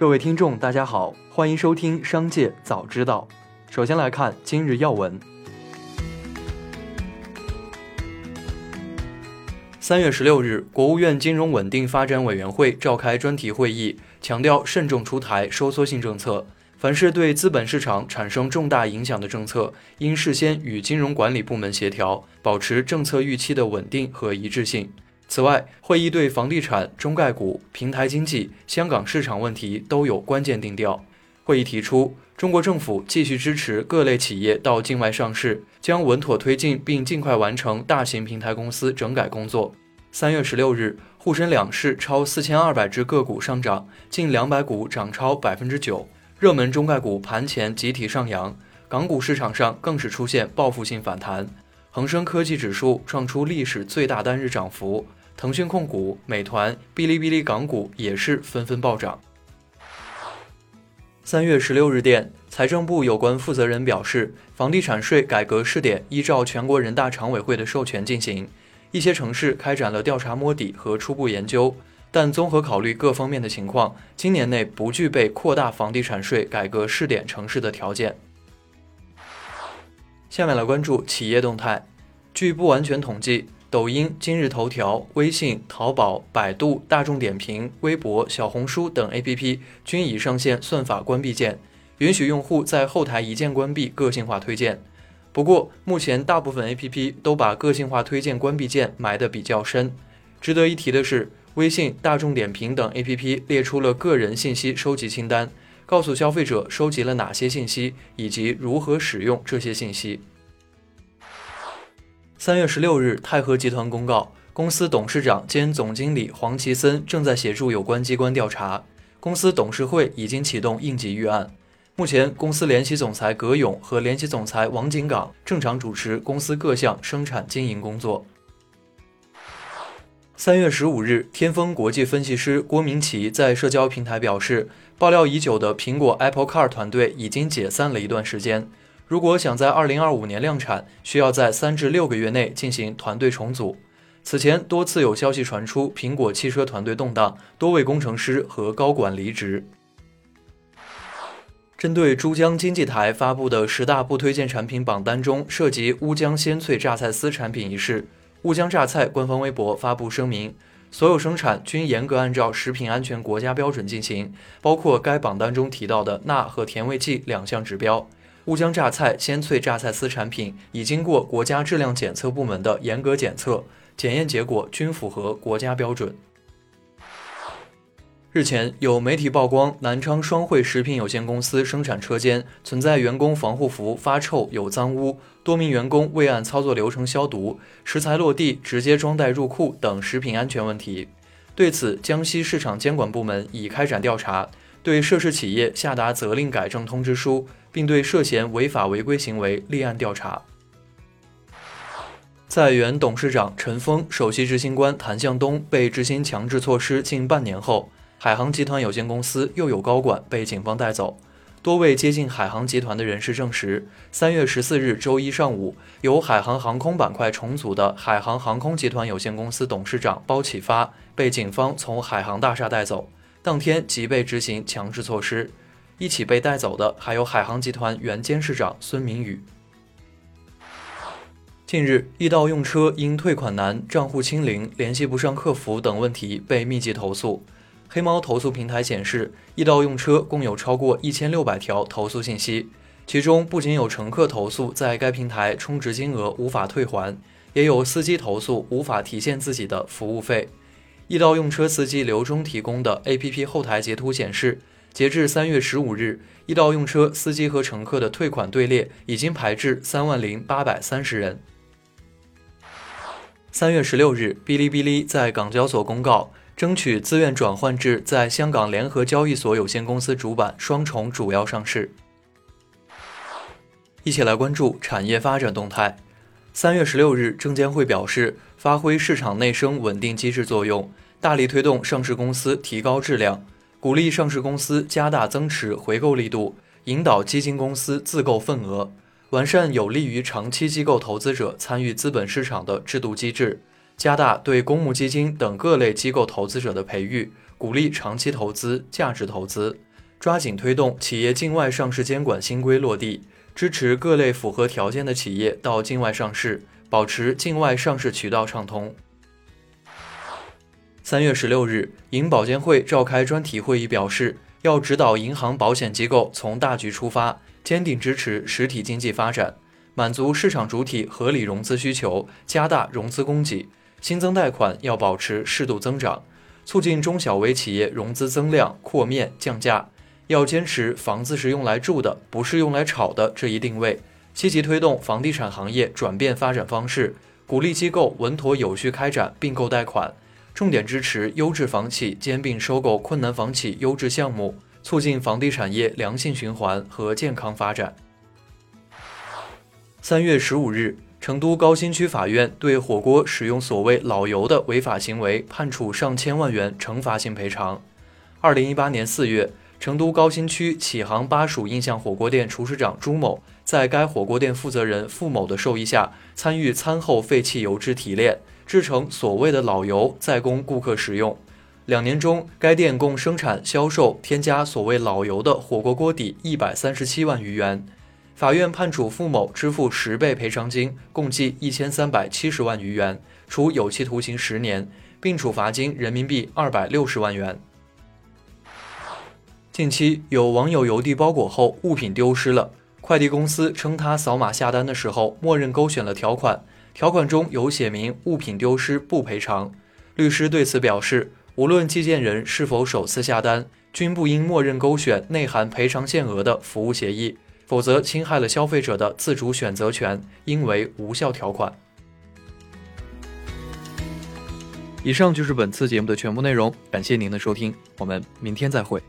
各位听众，大家好，欢迎收听《商界早知道》。首先来看今日要闻。三月十六日，国务院金融稳定发展委员会召开专题会议，强调慎重出台收缩性政策。凡是对资本市场产生重大影响的政策，应事先与金融管理部门协调，保持政策预期的稳定和一致性。此外，会议对房地产、中概股、平台经济、香港市场问题都有关键定调。会议提出，中国政府继续支持各类企业到境外上市，将稳妥推进并尽快完成大型平台公司整改工作。三月十六日，沪深两市超四千二百只个股上涨，近两百股涨超百分之九，热门中概股盘前集体上扬，港股市场上更是出现报复性反弹，恒生科技指数创出历史最大单日涨幅。腾讯控股、美团、哔哩哔哩港股也是纷纷暴涨。三月十六日电，财政部有关负责人表示，房地产税改革试点依照全国人大常委会的授权进行，一些城市开展了调查摸底和初步研究，但综合考虑各方面的情况，今年内不具备扩大房地产税改革试点城市的条件。下面来关注企业动态，据不完全统计。抖音、今日头条、微信、淘宝、百度、大众点评、微博、小红书等 APP 均已上线算法关闭键，允许用户在后台一键关闭个性化推荐。不过，目前大部分 APP 都把个性化推荐关闭键埋得比较深。值得一提的是，微信、大众点评等 APP 列出了个人信息收集清单，告诉消费者收集了哪些信息以及如何使用这些信息。三月十六日，泰禾集团公告，公司董事长兼总经理黄奇森正在协助有关机关调查。公司董事会已经启动应急预案。目前，公司联席总裁葛勇和联席总裁王景岗正常主持公司各项生产经营工作。三月十五日，天风国际分析师郭明奇在社交平台表示，爆料已久的苹果 Apple Car 团队已经解散了一段时间。如果想在二零二五年量产，需要在三至六个月内进行团队重组。此前多次有消息传出，苹果汽车团队动荡，多位工程师和高管离职。针对珠江经济台发布的十大不推荐产品榜单中涉及乌江鲜脆榨菜丝产品一事，乌江榨菜官方微博发布声明，所有生产均严格按照食品安全国家标准进行，包括该榜单中提到的钠和甜味剂两项指标。乌江榨菜鲜脆榨菜丝产品已经过国家质量检测部门的严格检测，检验结果均符合国家标准。日前，有媒体曝光南昌双汇食品有限公司生产车间存在员工防护服发臭、有脏污，多名员工未按操作流程消毒，食材落地直接装袋入库等食品安全问题。对此，江西市场监管部门已开展调查。对涉事企业下达责令改正通知书，并对涉嫌违法违规行为立案调查。在原董事长陈峰、首席执行官谭向东被执行强制措施近半年后，海航集团有限公司又有高管被警方带走。多位接近海航集团的人士证实，三月十四日周一上午，由海航航空板块重组的海航航空集团有限公司董事长包启发被警方从海航大厦带走。当天即被执行强制措施，一起被带走的还有海航集团原监事长孙明宇。近日，易到用车因退款难、账户清零、联系不上客服等问题被密集投诉。黑猫投诉平台显示，易到用车共有超过一千六百条投诉信息，其中不仅有乘客投诉在该平台充值金额无法退还，也有司机投诉无法提现自己的服务费。易到用车司机刘忠提供的 APP 后台截图显示，截至三月十五日，易到用车司机和乘客的退款队列已经排至三万零八百三十人。三月十六日，哔哩哔哩在港交所公告，争取自愿转换至在香港联合交易所有限公司主板双重主要上市。一起来关注产业发展动态。三月十六日，证监会表示，发挥市场内生稳定机制作用，大力推动上市公司提高质量，鼓励上市公司加大增持回购力度，引导基金公司自购份额，完善有利于长期机构投资者参与资本市场的制度机制，加大对公募基金等各类机构投资者的培育，鼓励长期投资、价值投资，抓紧推动企业境外上市监管新规落地，支持各类符合条件的企业到境外上市，保持境外上市渠道畅通。三月十六日，银保监会召开专题会议，表示要指导银行、保险机构从大局出发，坚定支持实体经济发展，满足市场主体合理融资需求，加大融资供给，新增贷款要保持适度增长，促进中小微企业融资增量、扩面、降价。要坚持房子是用来住的，不是用来炒的这一定位，积极推动房地产行业转变发展方式，鼓励机构稳妥有序开展并购贷款，重点支持优质房企兼并收购困难房企优质项目，促进房地产业良性循环和健康发展。三月十五日，成都高新区法院对火锅使用所谓“老油”的违法行为判处上千万元惩罚性赔偿。二零一八年四月。成都高新区启航巴蜀印象火锅店厨师长朱某，在该火锅店负责人付某的授意下，参与餐后废弃油脂提炼，制成所谓的老油，再供顾客食用。两年中，该店共生产、销售添加所谓老油的火锅锅底一百三十七万余元。法院判处付某支付十倍赔偿金，共计一千三百七十万余元，处有期徒刑十年，并处罚金人民币二百六十万元。近期有网友邮递包裹后物品丢失了，快递公司称他扫码下单的时候默认勾选了条款，条款中有写明物品丢失不赔偿。律师对此表示，无论寄件人是否首次下单，均不应默认勾选内含赔偿限额的服务协议，否则侵害了消费者的自主选择权，应为无效条款。以上就是本次节目的全部内容，感谢您的收听，我们明天再会。